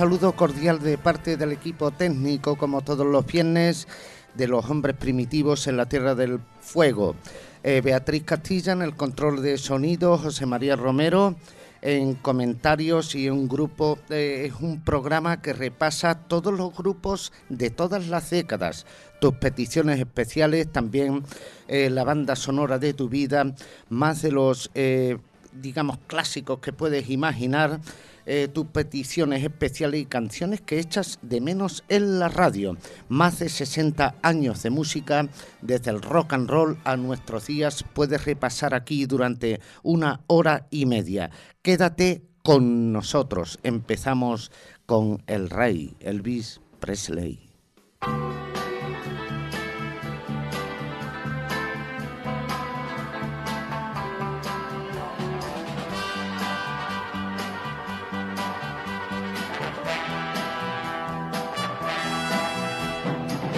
Saludo cordial de parte del equipo técnico, como todos los viernes, de los hombres primitivos en la Tierra del Fuego. Eh, Beatriz Castilla en el control de sonido, José María Romero en comentarios y un grupo, eh, es un programa que repasa todos los grupos de todas las décadas, tus peticiones especiales, también eh, la banda sonora de tu vida, más de los, digamos, clásicos que puedes imaginar eh, tus peticiones especiales y canciones que echas de menos en la radio. Más de 60 años de música, desde el rock and roll a nuestros días, puedes repasar aquí durante una hora y media. Quédate con nosotros. Empezamos con el rey, Elvis Presley.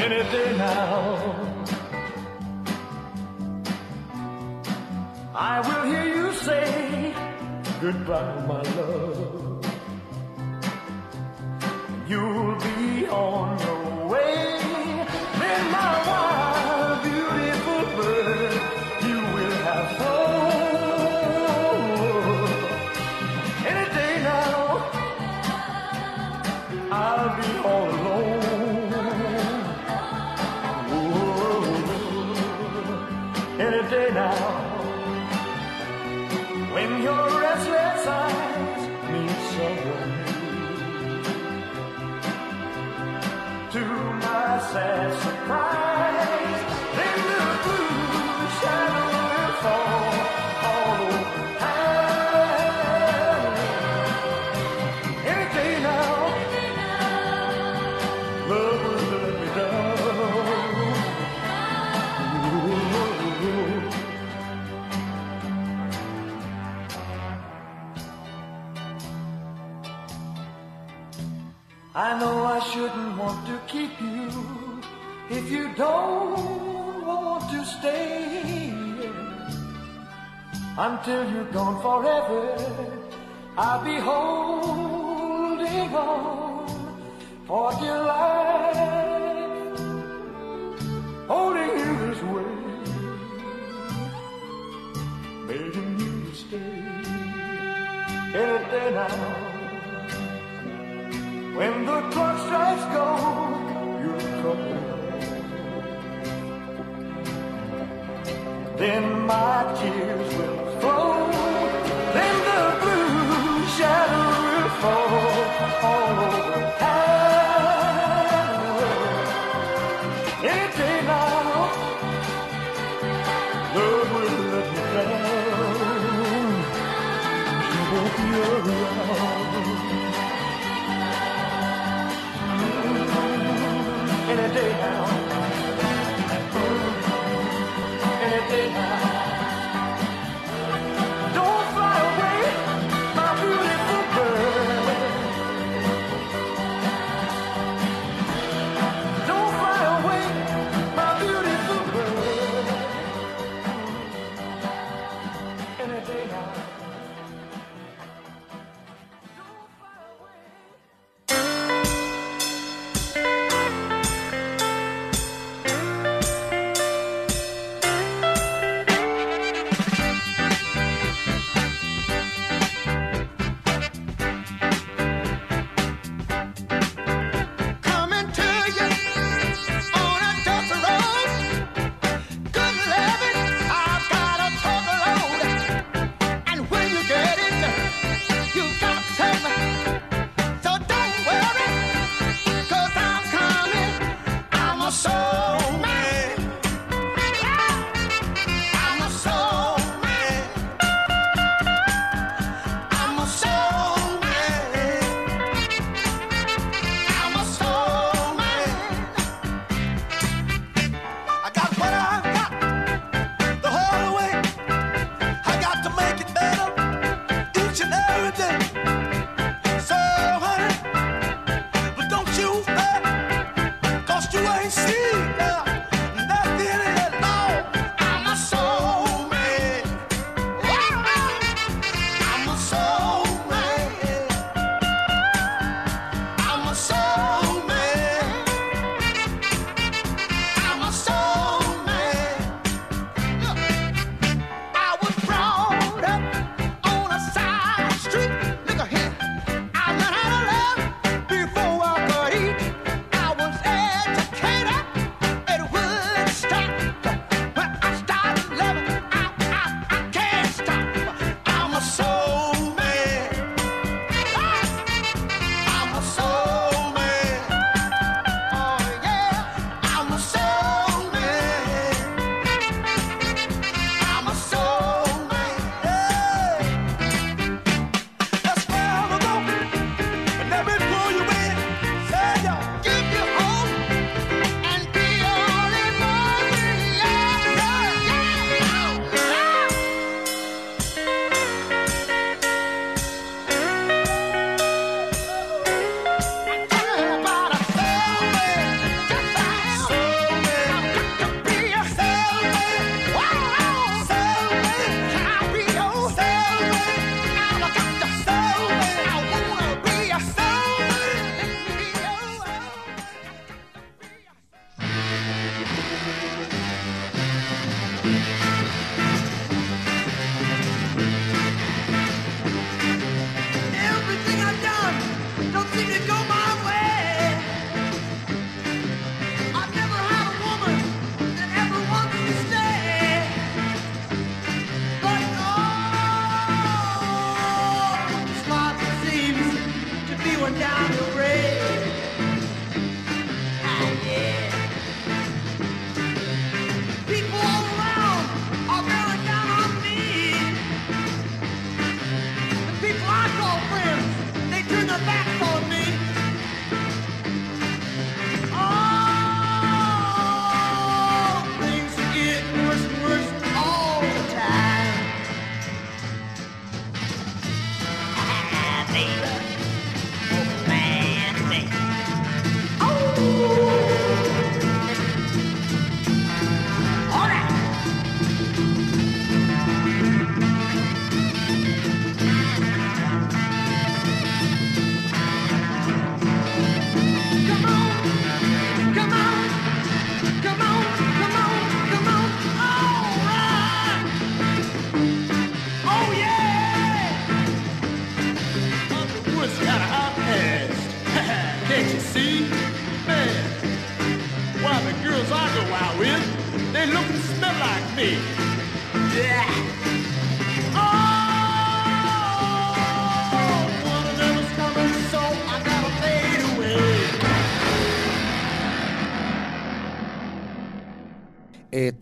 Any day now. I will hear you say goodbye, my love. You'll be on your way. Then my wild, forever. I'll be holding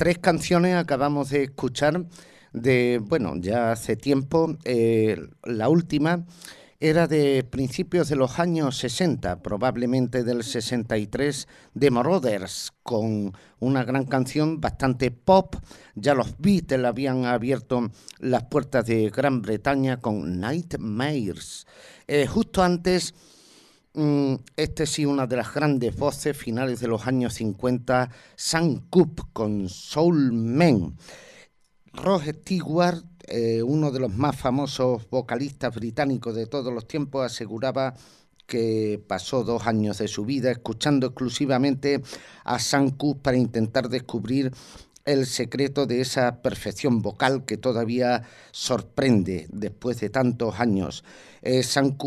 tres canciones acabamos de escuchar de, bueno, ya hace tiempo. eh, la última era de principios de los años 60, probablemente del 63, de Marauders, con una gran canción bastante pop. Ya los Beatles habían abierto las puertas de Gran Bretaña con Nightmares. Eh, justo antes... Mm, este sí, una de las grandes voces finales de los años 50, Sam Cooke con Soul Men. Ross Stewart, eh, uno de los más famosos vocalistas británicos de todos los tiempos, aseguraba que pasó dos años de su vida escuchando exclusivamente a Sam para intentar descubrir el secreto de esa perfección vocal que todavía sorprende después de tantos años. Eh, Sam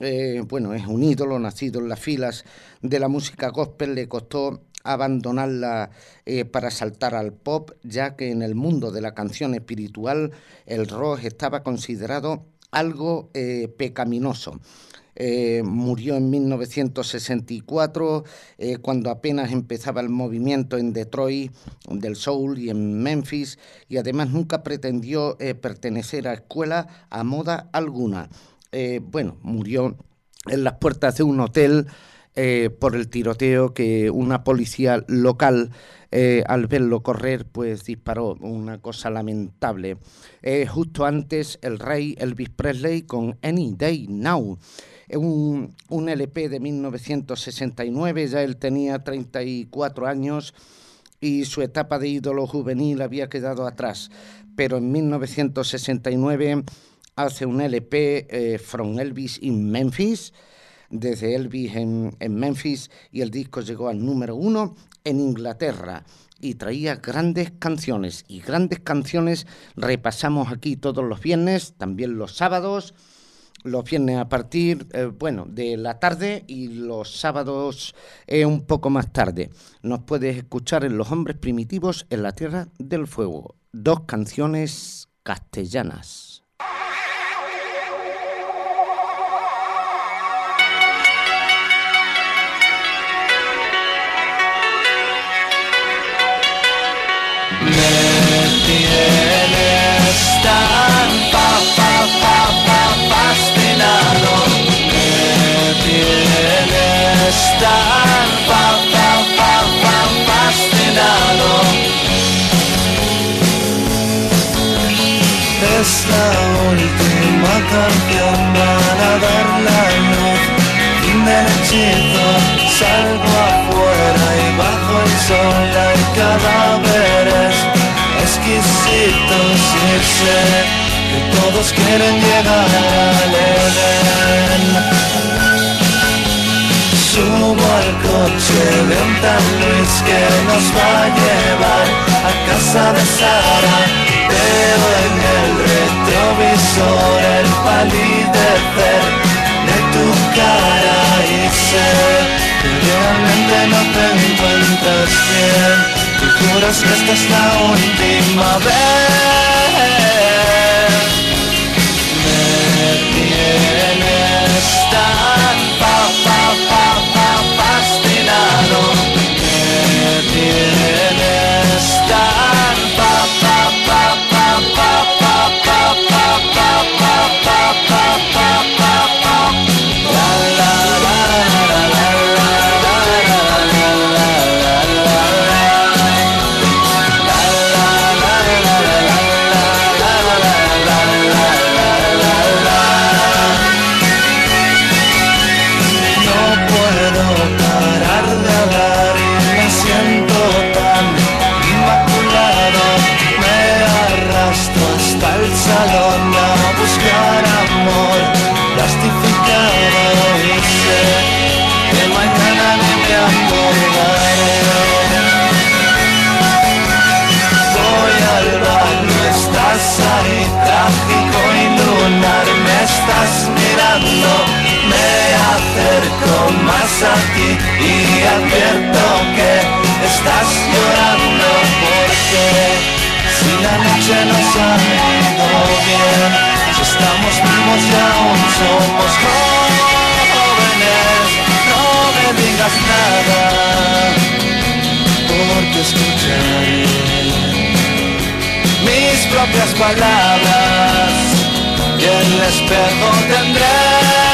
eh, bueno, es un ídolo nacido en las filas de la música gospel, le costó abandonarla eh, para saltar al pop, ya que en el mundo de la canción espiritual el rock estaba considerado algo eh, pecaminoso. Murió en 1964, eh, cuando apenas empezaba el movimiento en Detroit del soul y en Memphis, y además nunca pretendió pertenecer a escuela a moda alguna. Eh, bueno, murió en las puertas de un hotel eh, por el tiroteo que una policía local eh, al verlo correr pues disparó una cosa lamentable. Justo antes el rey Elvis Presley con Any Day Now un, un LP de 1969 ya él tenía 34 años y su etapa de ídolo juvenil había quedado atrás. Pero en 1969 hace un LP eh, From Elvis in Memphis desde Elvis en, Memphis y el disco llegó al número uno en Inglaterra y traía grandes canciones y grandes canciones repasamos aquí todos los viernes, también los sábados, los viernes a partir, eh, bueno, de la tarde y los sábados eh, un poco más tarde. Nos puedes escuchar en Los Hombres Primitivos en la Tierra del Fuego. Dos canciones castellanas. Fascinado. Me tienes tan pa, pa, pa, fascinado. Es la última canción para ver la luz. Fin del hechizo, salgo afuera y bajo el sol hay cadáveres exquisitos y que todos quieren llegar al Edén. Subo al coche de un tal Luis que nos va a llevar a casa de Sara. Veo en el retrovisor el palidecer de tu cara y sé que realmente no te encuentras bien. Tú juras que esta es la última vez. Escucharé. Mis propias palabras y el espejo tendré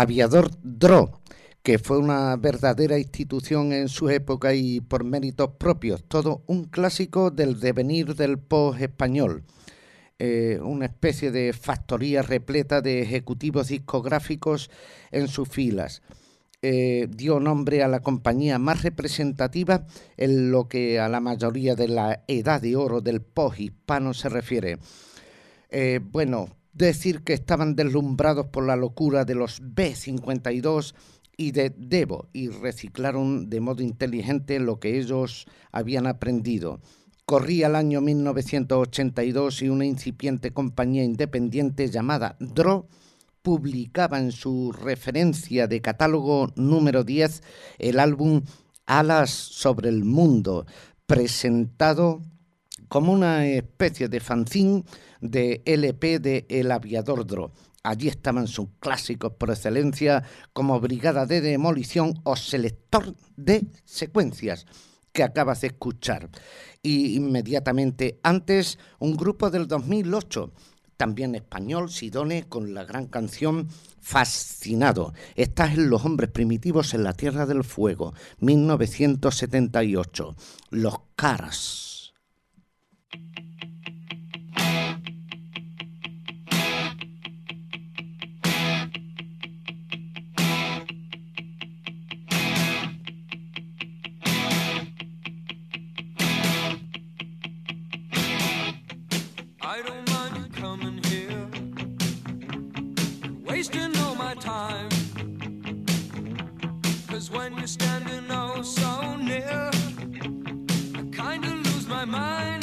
Aviador DRO, que fue una verdadera institución en su época y por méritos propios, todo un clásico del devenir del post español. Eh, una especie de factoría repleta de ejecutivos discográficos en sus filas. Eh, dio nombre a la compañía más representativa en lo que a la mayoría de la edad de oro del post hispano se refiere. Eh, bueno, decir que estaban deslumbrados por la locura de los B-52 y de Devo y reciclaron de modo inteligente lo que ellos habían aprendido. Corría el año 1982 y una incipiente compañía independiente llamada DRO publicaba en su referencia de catálogo número 10 el álbum Alas sobre el Mundo, presentado como una especie de fanzine de LP de El Aviador Dro. Allí estaban sus clásicos por excelencia como Brigada de Demolición o Selector de Secuencias que acabas de escuchar. Y inmediatamente antes un grupo del 2008, también español, Sidone, con la gran canción Fascinado. Estás en Los Hombres Primitivos en la Tierra del Fuego, 1978. Los Caras. My mind.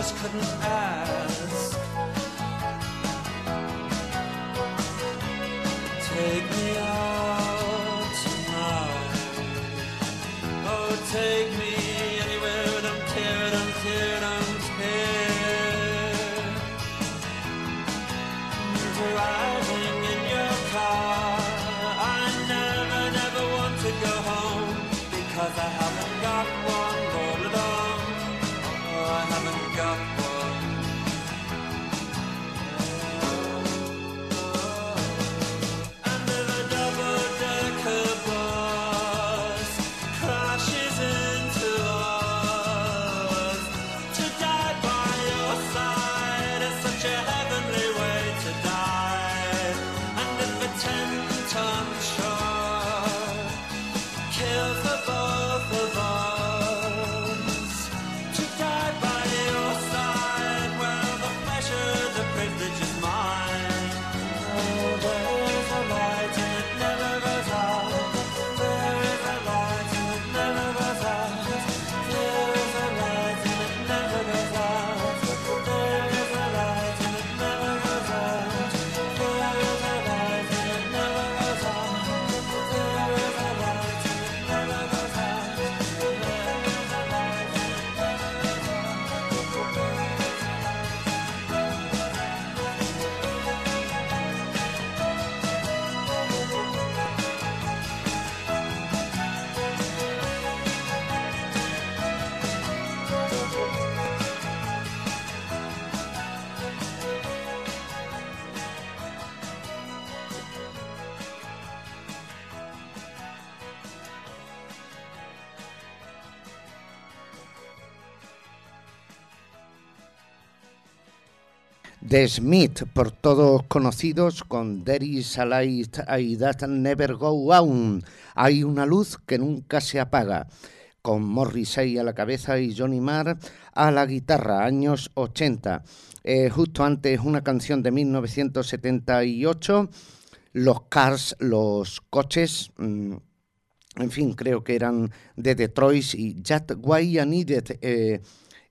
Just couldn't ask. The Smith, por todos conocidos, con There is a light I that never go on. Hay una luz que nunca se apaga. Con Morrissey a la cabeza y Johnny Marr a la guitarra, años 80. Eh, justo antes una canción de 1978, Los Cars, los coches, mm, en fin, creo que eran de Detroit y Just Why I Needed, eh,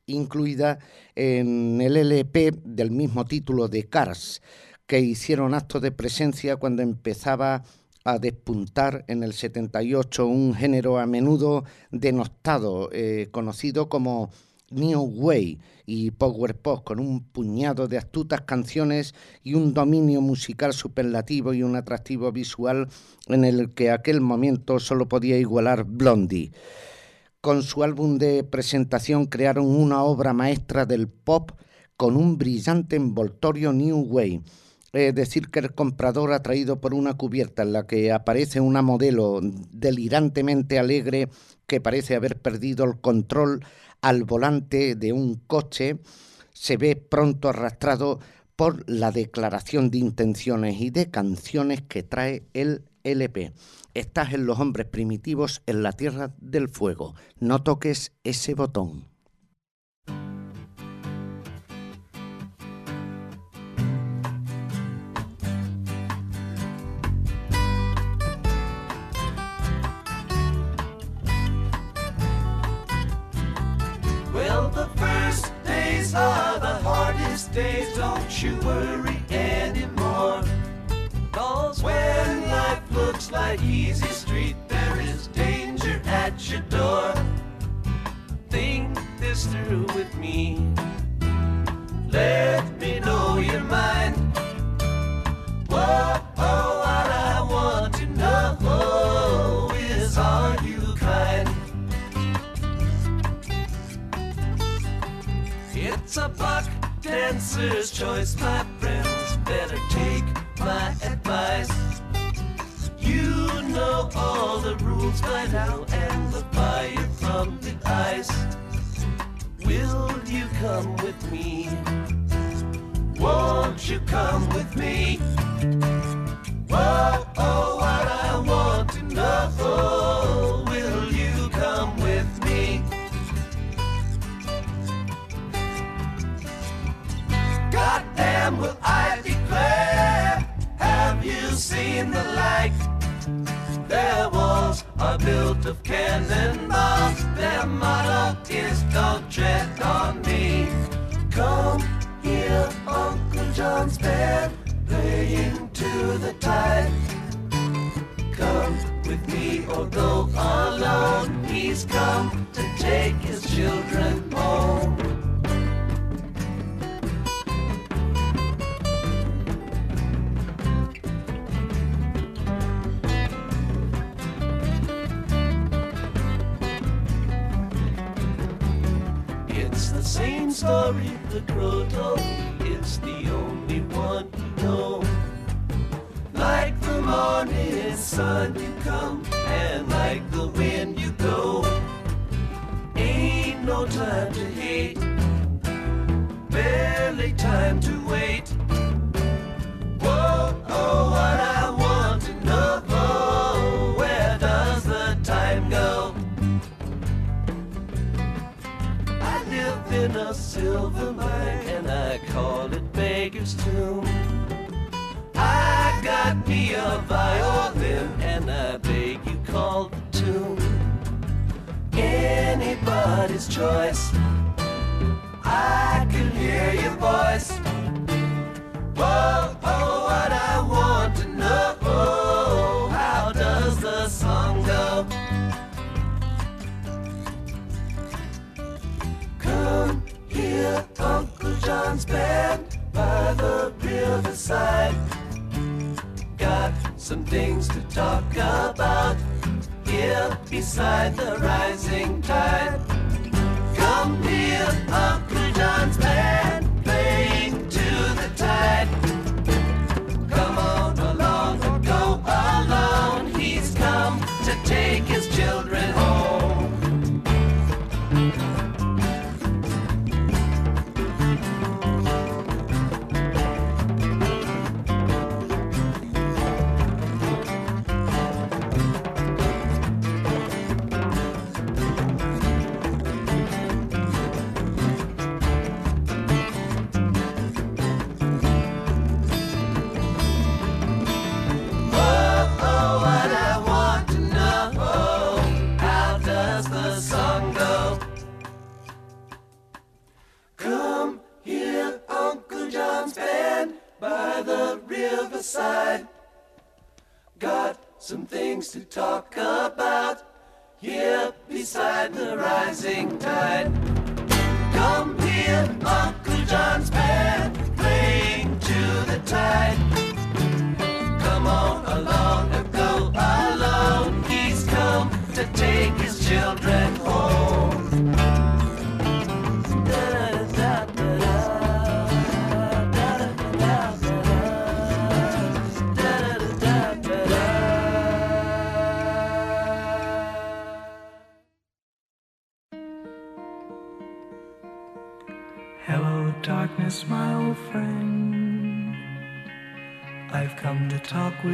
incluida en el LP del mismo título de Cars, que hicieron acto de presencia cuando empezaba a despuntar en el 78 un género a menudo denostado, eh, conocido como New Way y Power Pop, con un puñado de astutas canciones y un dominio musical superlativo y un atractivo visual en el que aquel momento solo podía igualar Blondie. Con su álbum de presentación crearon una obra maestra del pop con un brillante envoltorio New Way. Es decir, que el comprador atraído por una cubierta en la que aparece una modelo delirantemente alegre que parece haber perdido el control al volante de un coche, se ve pronto arrastrado por la declaración de intenciones y de canciones que trae el LP. Estás en los hombres primitivos en la tierra del fuego. No toques ese botón. Don't you worry anymore. Looks like easy street, there is danger at your door. Think this through with me. Let me know your mind. Whoa, oh, what I want to know is are you kind? It's a buck dancer's choice, my friends. Better take my advice. You know all the rules by now and the fire from the ice. Will you come with me? Won't you come with me? Whoa, oh, what I want to know. Will you come with me? Goddamn, will I declare? Have you seen the like? Their walls are built of cannonballs. Their motto is don't tread on me. Come here, Uncle John's band playing to the tide. Come with me go alone. He's come to take his children me. It's the only one you know. Like the morning sun you come, and like the wind you go. Ain't no time to hate, barely time to wait. Choice. I can hear your voice. Whoa, oh, what I want to know. Oh, How does the song go? Come here, Uncle John's band by the riverside. Got some things to talk about here beside the rising tide. Up here, Uncle John's Band. Things to talk about. Here beside the rising tide. Come hear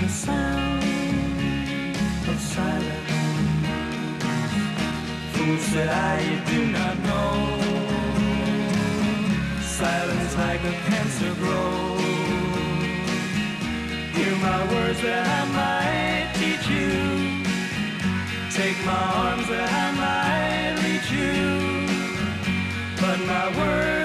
the sound of silence. Fool said I, do not know. Silence like a cancer grows. Hear my words that I might teach you. Take my arms that I might reach you. But my words,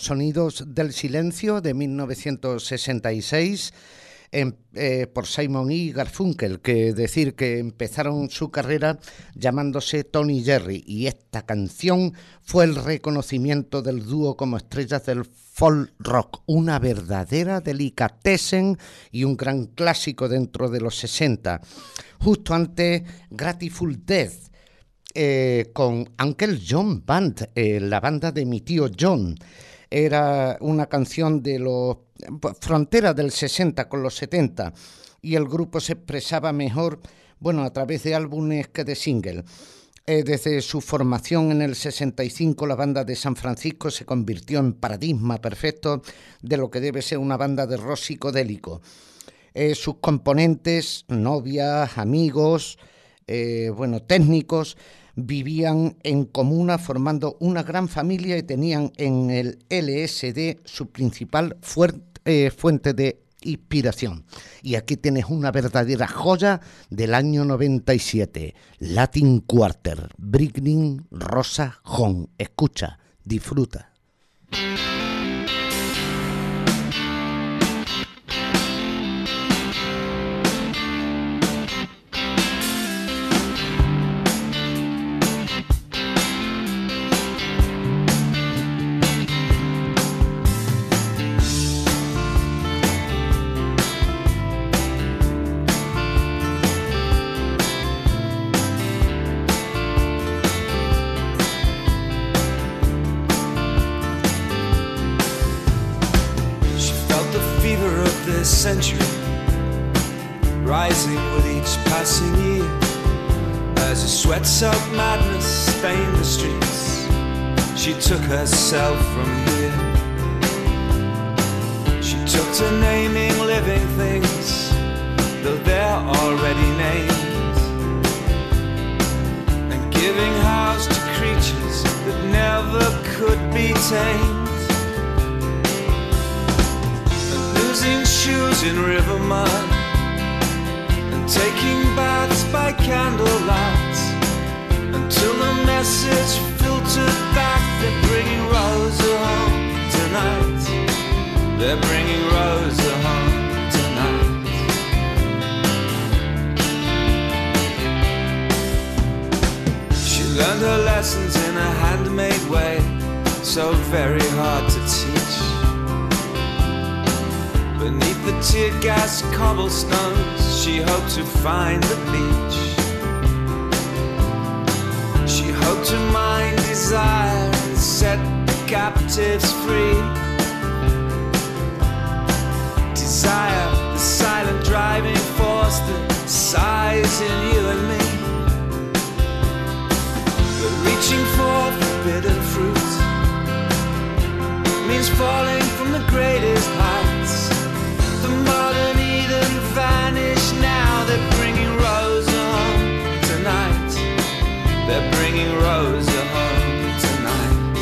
Sonidos del silencio de 1966 em- eh, por Simon y Garfunkel, que decir que empezaron su carrera llamándose Tony Jerry y esta canción fue el reconocimiento del dúo como estrellas del folk rock, una verdadera delicatessen y un gran clásico dentro de los 60. Justo antes Grateful Death eh, con Uncle John Band, eh, la banda de mi tío John. Era una canción de los frontera del 60 con los 70 y el grupo se expresaba mejor, bueno, a través de álbumes que de single. Eh, desde su formación en el 65, la banda de San Francisco se convirtió en paradigma perfecto de lo que debe ser una banda de rock psicodélico. Eh, sus componentes, novias, amigos, eh, bueno, técnicos, vivían en comuna formando una gran familia y tenían en el LSD su principal eh, fuente de inspiración. Y aquí tienes una verdadera joya del año 97, Latin Quarter, Brigning Rosa Home. Escucha, disfruta. Century, rising with each passing year. As a sweat soaked madness stained the streets, she took herself from here. She took to naming living things, though they're already named, and giving house to creatures that never could be tamed. Losing shoes in river mud, and taking baths by candlelight, until the message filtered back. They're bringing Rosa home tonight. They're bringing Rosa home tonight. She learned her lessons in a handmade way, so very hard to teach. Beneath the tear gas cobblestones, she hoped to find the beach. She hoped to mind desire and set the captives free. Desire, the silent driving force that sighs in you and me. But reaching for forbidden fruit means falling from the greatest heights. Vanished now. They're bringing Rosa home tonight. They're bringing Rosa home tonight.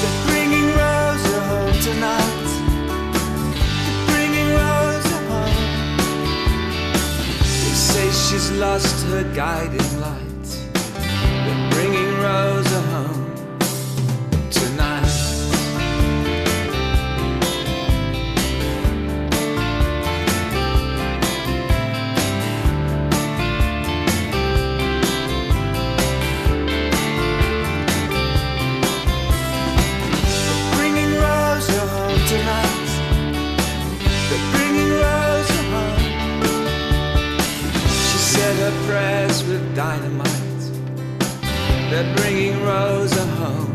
They're bringing Rosa home tonight. They're bringing Rosa home. They say she's lost her guiding light. They're bringing Rosa dynamite. They're bringing Rosa home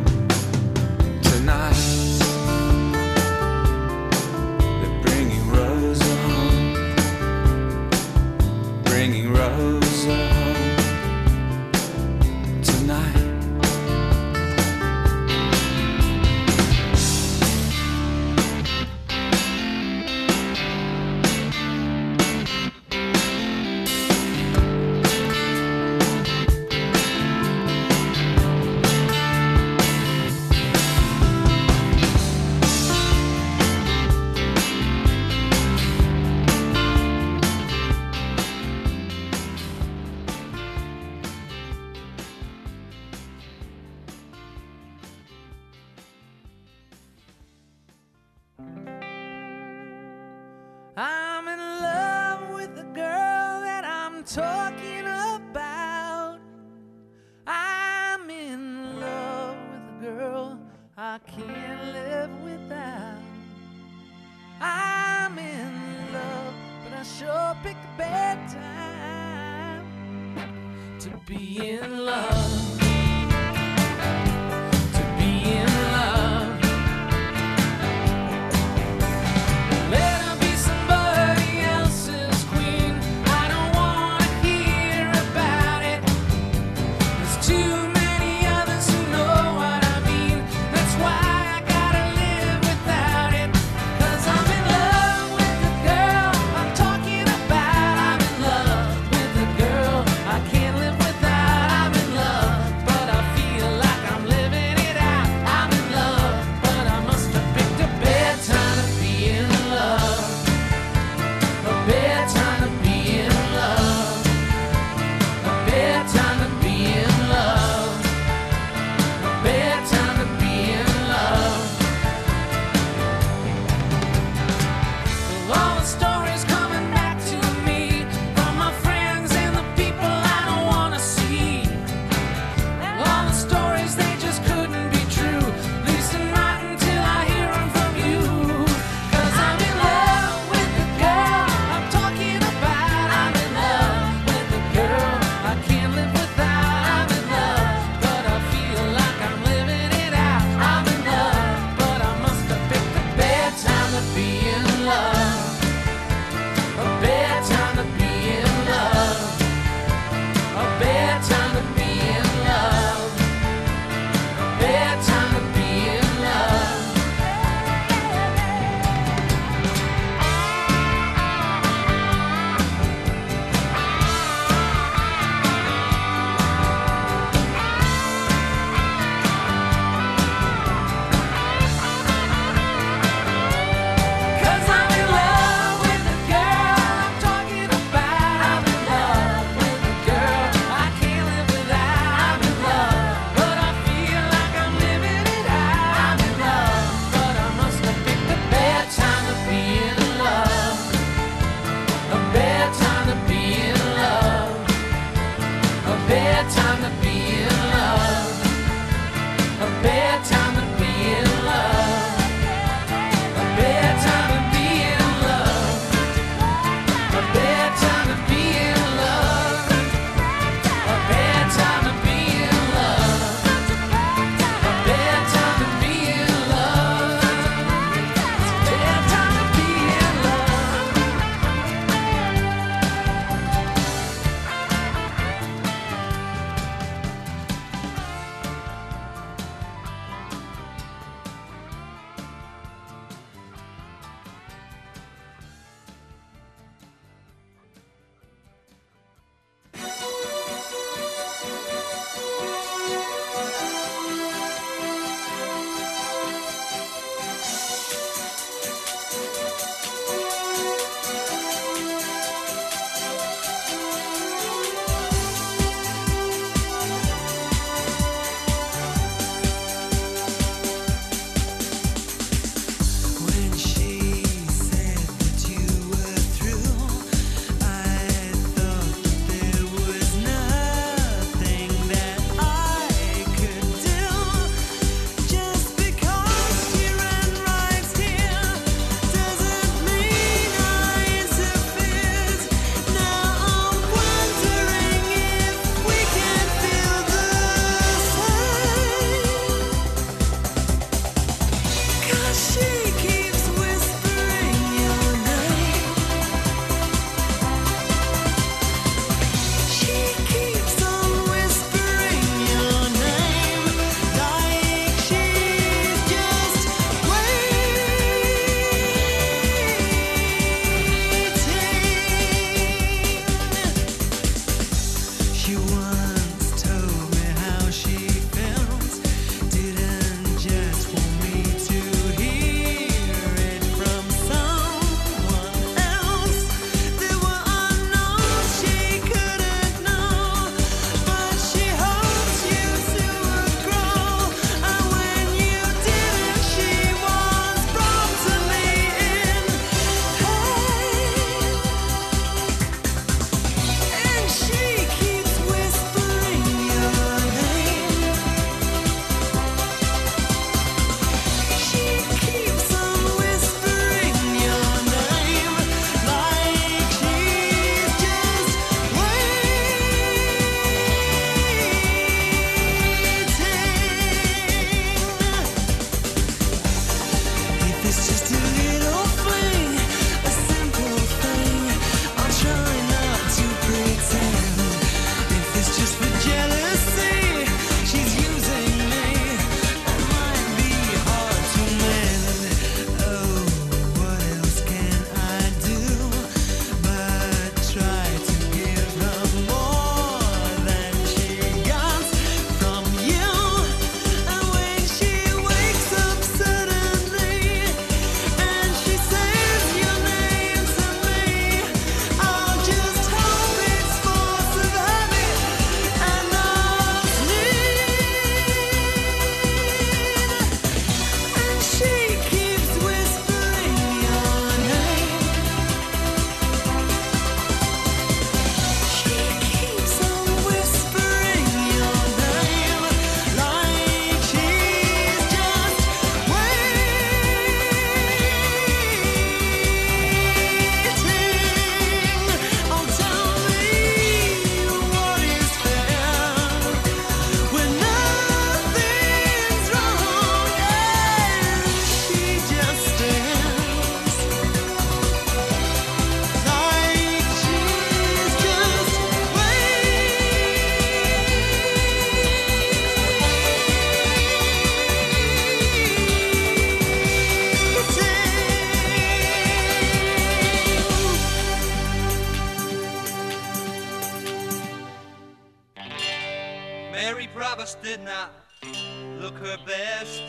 look her best.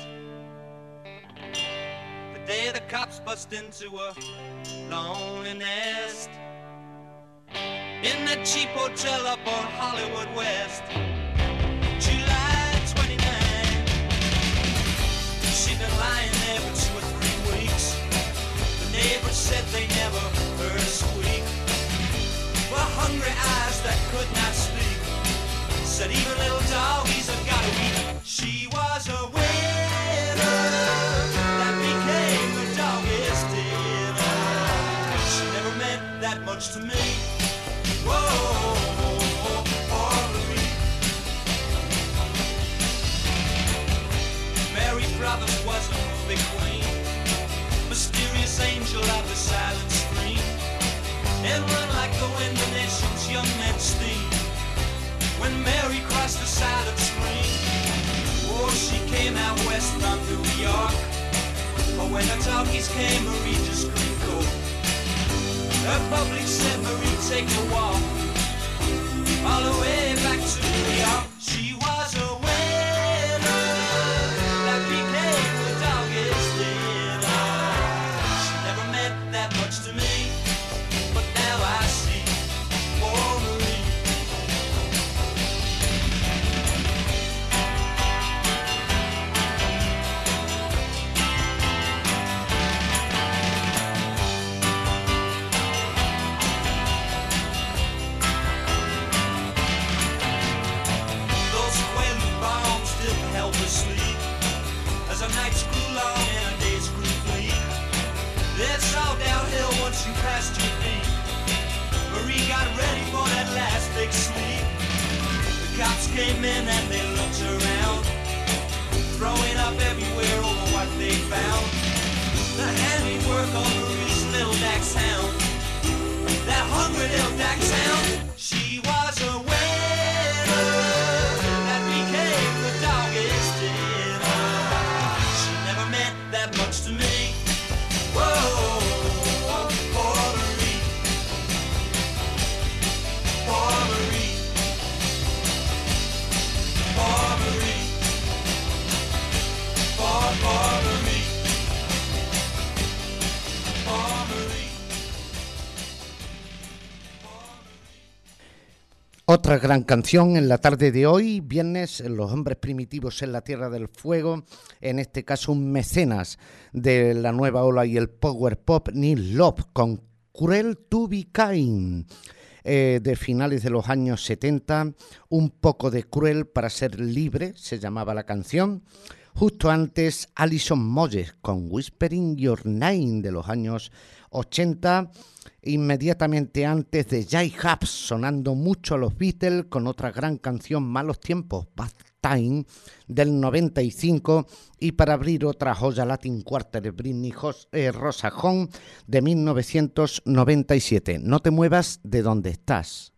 The day the cops bust into her lonely nest. In that cheap hotel up on Hollywood West. July 29. She'd been lying there for two or three weeks. The neighbors said they never heard her squeak. For hungry eyes that could not speak. Said even little doggies have got to eat. Much to me. Whoa, Mary Brothers was a movie queen, mysterious angel of the silent screen, and run like the wind the nation's young men steam. When Mary crossed the silent screen, oh, she came out west from New York. But when the talkies came, Marie just couldn't go. Her public Marie, take a walk all the way back to New York. Came in and they looked around. Throwing up everywhere over what they found. The handiwork of Marie's little dachshund That hungry little dachshund She Otra gran canción en la tarde de hoy, viernes, Los hombres primitivos en la Tierra del Fuego, en este caso un mecenas de la nueva ola y el power pop, Neil Love, con Cruel to be kind, eh, de finales de los años 70, un poco de cruel para ser libre, se llamaba la canción. Justo antes, Alison Moyes con Whispering Your Name de los años 80. Inmediatamente antes de Jay Hubs, sonando mucho a los Beatles con otra gran canción, Malos Tiempos, Bad Time, del 95. Y para abrir otra joya Latin Quarter, Britney Jos- eh, Rosa Home, de 1997. No te muevas de donde estás.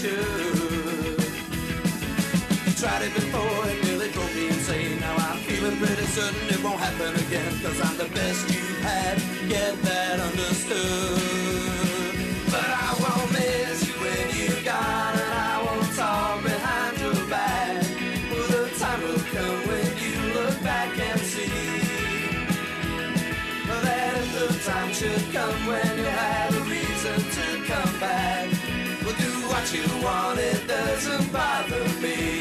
Should. Tried it before and nearly drove me insane. Now I'm feeling pretty certain it won't happen again. Cause I'm the best you've had. Get that understood. You want, it doesn't bother me.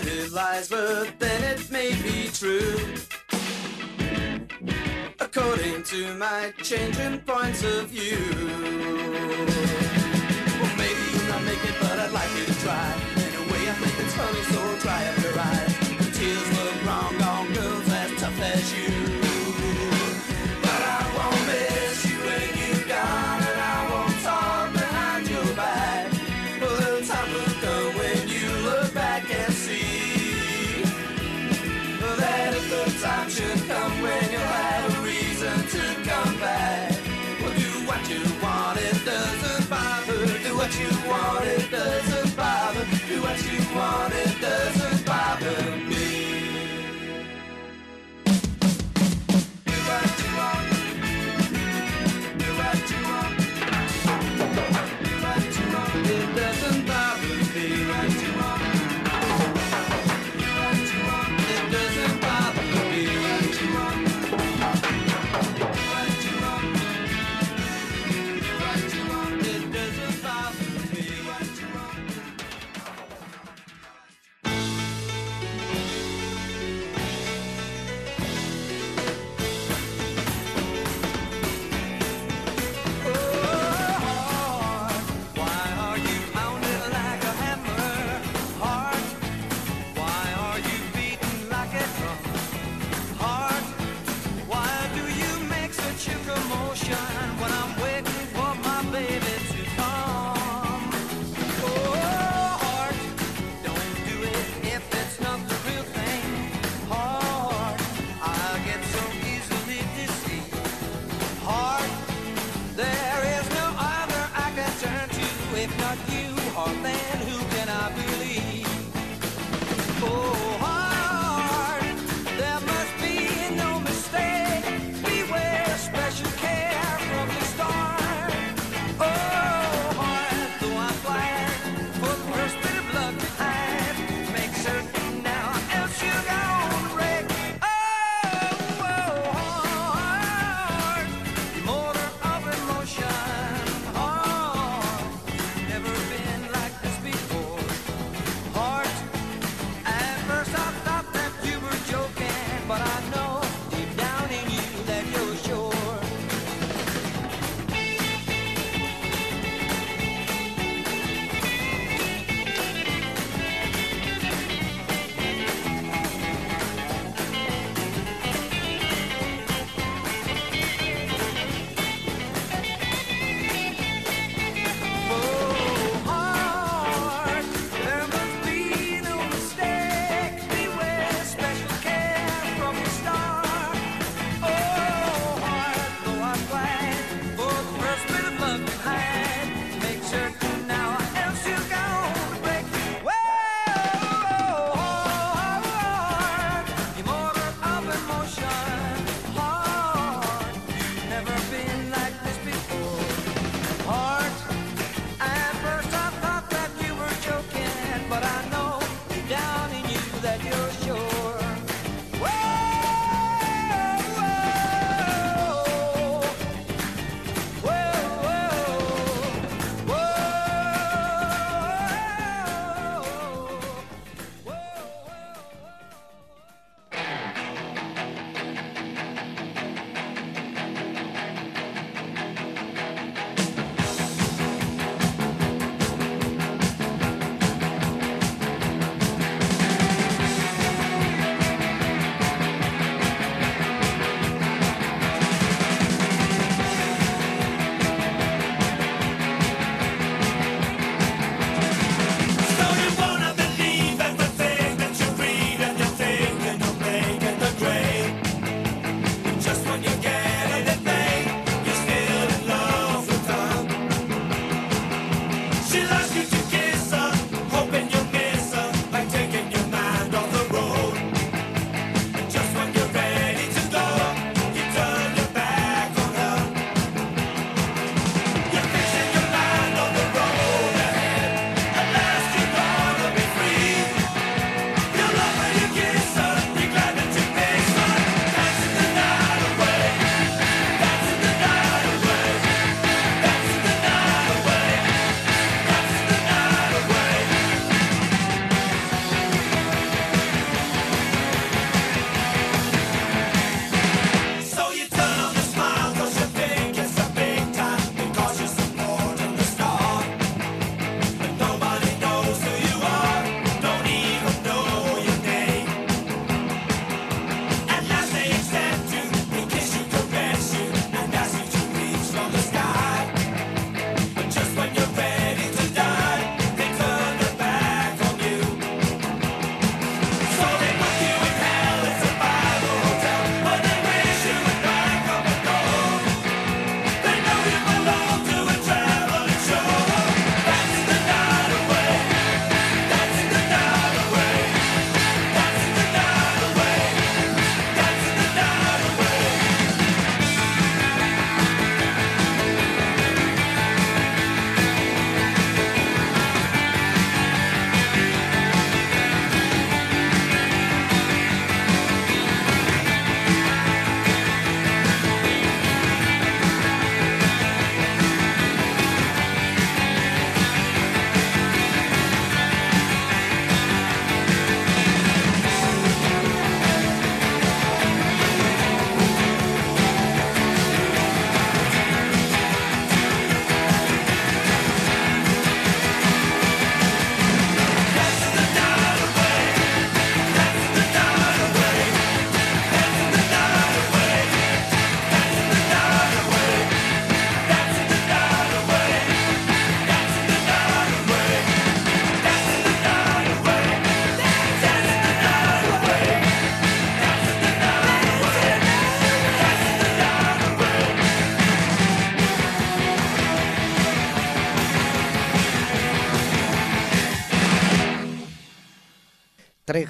Tell lies, but then it may be true. According to my changing points of view. Well, maybe you'll not make it, but I'd like you to try. Anyway, I think it's funny, so dry up your eyes. Tears were wrong on girls as tough as you. What you want, it doesn't bother. Do what you want, it doesn't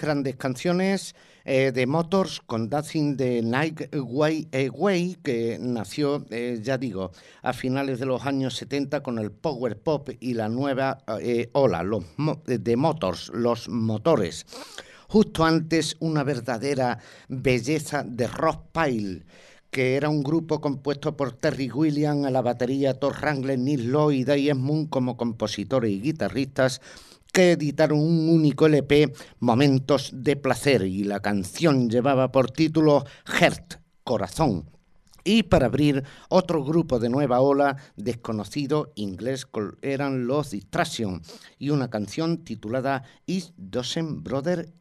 grandes canciones eh, de Motors con Dancing the Night Way, Away, que nació, eh, ya digo, a finales de los años 70 con el power pop y la nueva eh, ola, los de Motors, los motores. Justo antes, una verdadera belleza de Rock Pile que era un grupo compuesto por Terry Williams a la batería, Thor Wrangler, Neil Lloyd y Dave Moon como compositores y guitarristas, que editaron un único LP, Momentos de Placer, y la canción llevaba por título Heart, Corazón. Y para abrir otro grupo de nueva ola desconocido inglés eran los Distraction y una canción titulada Is Dozen Brother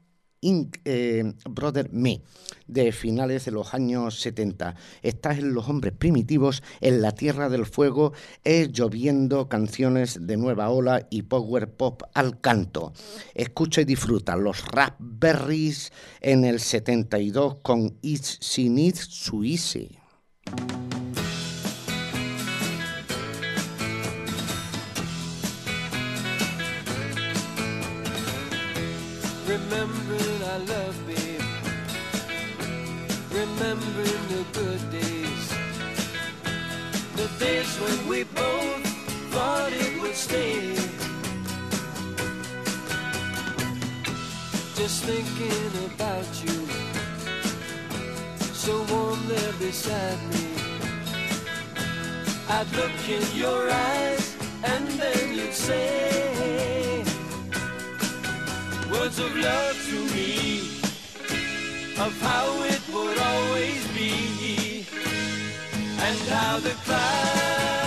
Inc., eh, Brother Me, de finales de los años 70. Estás en Los Hombres Primitivos, en la Tierra del Fuego, es lloviendo canciones de nueva ola y power pop al canto. Escucha y disfruta los Raspberries en el 72 con It's She Needs Su we both thought it would stay. Just thinking about you. So warm there beside me. I'd look in your eyes and then you'd say words of love to me, of how it would always be, and how the all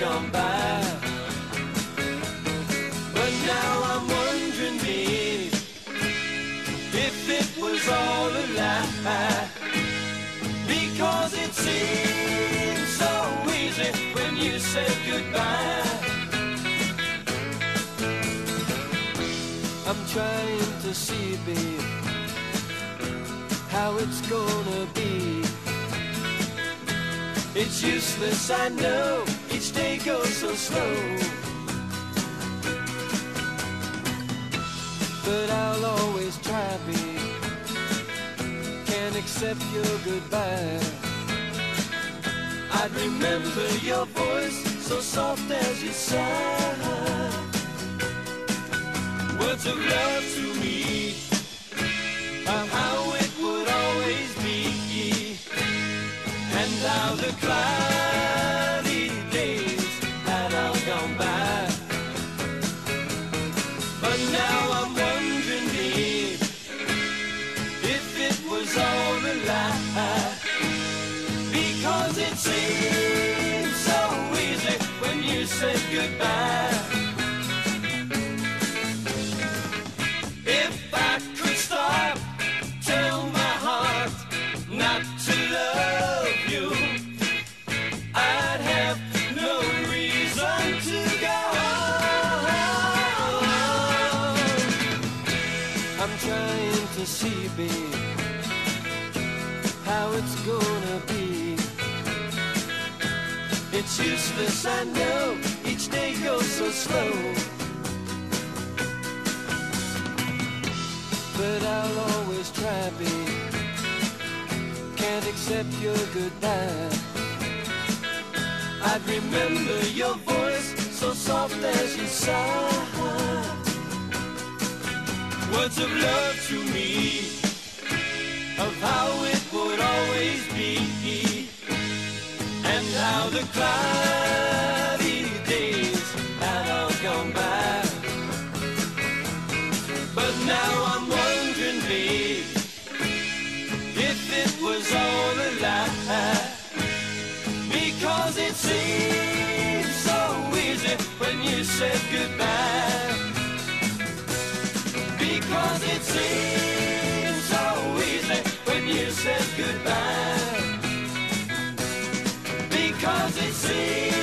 gone by. But now I'm wondering, babe, if it was all a lie, because it seemed so easy when you said goodbye. I'm trying to see, babe, how it's gonna be. It's useless, I know, each day goes so slow. But I'll always try, babe. Can't accept your goodbye. I'd remember your voice so soft as you sigh words of love to me how it would always be and how the cloudy said goodbye If I could stop, tell my heart not to love you, I'd have no reason to go. I'm trying to see, babe, how it's gonna be. It's useless, I know, so slow. but I'll always try, babe. Can't accept your goodbye. I'd remember your voice so soft as you sigh. Words of love to me, of how it would always be, and how the cloudy said goodbye. Because it seemed so easy when you said goodbye. Because it seemed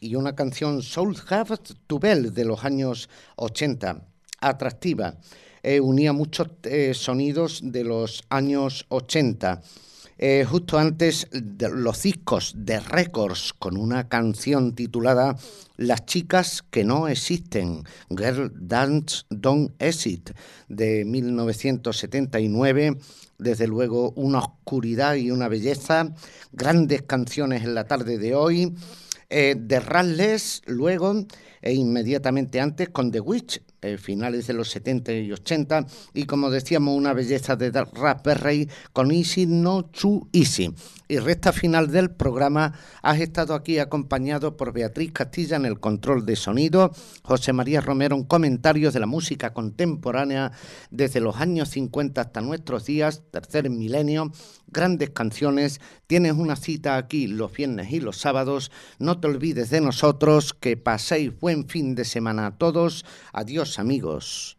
Y una canción Soul Have to Bell de los años 80, atractiva. Eh, unía muchos eh, sonidos de los años 80. Eh, justo antes de los discos de récords con una canción titulada Las chicas que no existen, Girl Dance Don't Exist, de 1979. Desde luego una oscuridad y una belleza, grandes canciones en la tarde de hoy. Eh, de Rastless, luego e inmediatamente antes con The Witch, eh, finales de los 70 y 80, y como decíamos, una belleza de Raspberry con Easy No Too Easy. Y recta final del programa, has estado aquí acompañado por Beatriz Castilla en el control de sonido, José María Romero en comentarios de la música contemporánea desde los años 50 hasta nuestros días, tercer milenio, grandes canciones. Tienes una cita aquí los viernes y los sábados. No te olvides de nosotros. Que paséis buen fin de semana a todos. Adiós amigos.